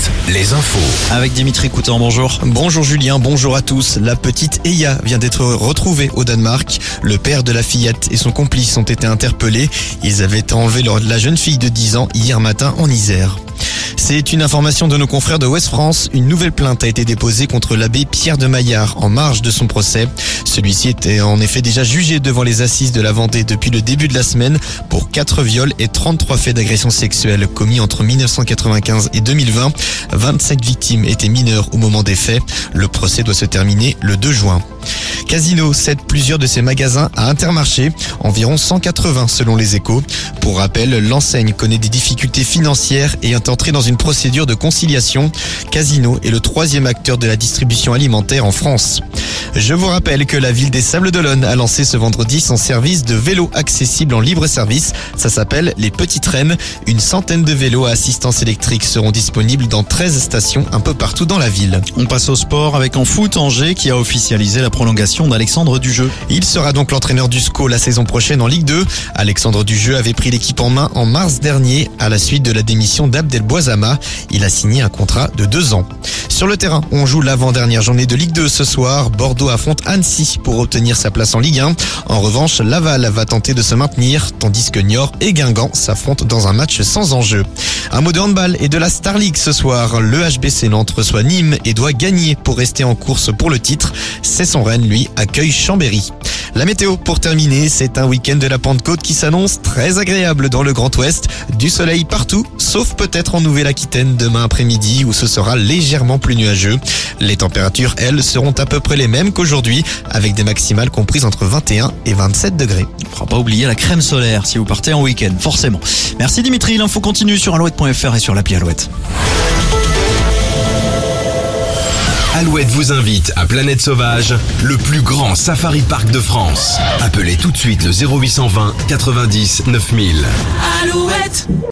Alouette, les infos. Avec Dimitri Coutan, bonjour. Bonjour Julien, bonjour à tous. La petite Eya vient d'être retrouvée au Danemark. Le père de la fillette et son complice ont été interpellés. Ils avaient enlevé la jeune fille de 10 ans hier matin en Isère. C'est une information de nos confrères de West France. Une nouvelle plainte a été déposée contre l'abbé Pierre de Maillard en marge de son procès. Celui-ci était en effet déjà jugé devant les assises de la Vendée depuis le début de la semaine pour 4 viols et 33 faits d'agression sexuelle commis entre 1995 et 2020. 27 victimes étaient mineures au moment des faits. Le procès doit se terminer le 2 juin. Casino cède plusieurs de ses magasins à Intermarché, environ 180 selon les échos. Pour rappel, l'enseigne connaît des difficultés financières et est entrée dans une procédure de conciliation. Casino est le troisième acteur de la distribution alimentaire en France. Je vous rappelle que la ville des Sables d'Olonne a lancé ce vendredi son service de vélos accessible en libre service. Ça s'appelle les Petites Rennes. Une centaine de vélos à assistance électrique seront disponibles dans 13 stations un peu partout dans la ville. On passe au sport avec en foot Angers qui a officialisé la prolongation d'Alexandre Dujeu. Il sera donc l'entraîneur du SCO la saison prochaine en Ligue 2. Alexandre Dujeu avait pris l'équipe en main en mars dernier à la suite de la démission d'Abdel Boisama. Il a signé un contrat de deux ans. Sur le terrain, on joue l'avant-dernière journée de Ligue 2 ce soir. Bordeaux affronte Annecy pour obtenir sa place en Ligue 1. En revanche, Laval va tenter de se maintenir, tandis que Niort et Guingamp s'affrontent dans un match sans enjeu. Un mot de handball et de la Star League ce soir. Le HBC Nantes reçoit Nîmes et doit gagner pour rester en course pour le titre. C'est son Rennes, lui, accueille Chambéry. La météo pour terminer, c'est un week-end de la Pentecôte qui s'annonce très agréable dans le Grand Ouest. Du soleil partout, sauf peut-être en Nouvelle-Aquitaine demain après-midi où ce sera légèrement plus nuageux. Les températures, elles, seront à peu près les mêmes qu'aujourd'hui avec des maximales comprises entre 21 et 27 degrés. Il ne faudra pas oublier la crème solaire si vous partez en week-end, forcément. Merci Dimitri, l'info continue sur alouette.fr et sur l'appli Alouette. Alouette vous invite à Planète Sauvage, le plus grand safari park de France. Appelez tout de suite le 0820 90 9000. Alouette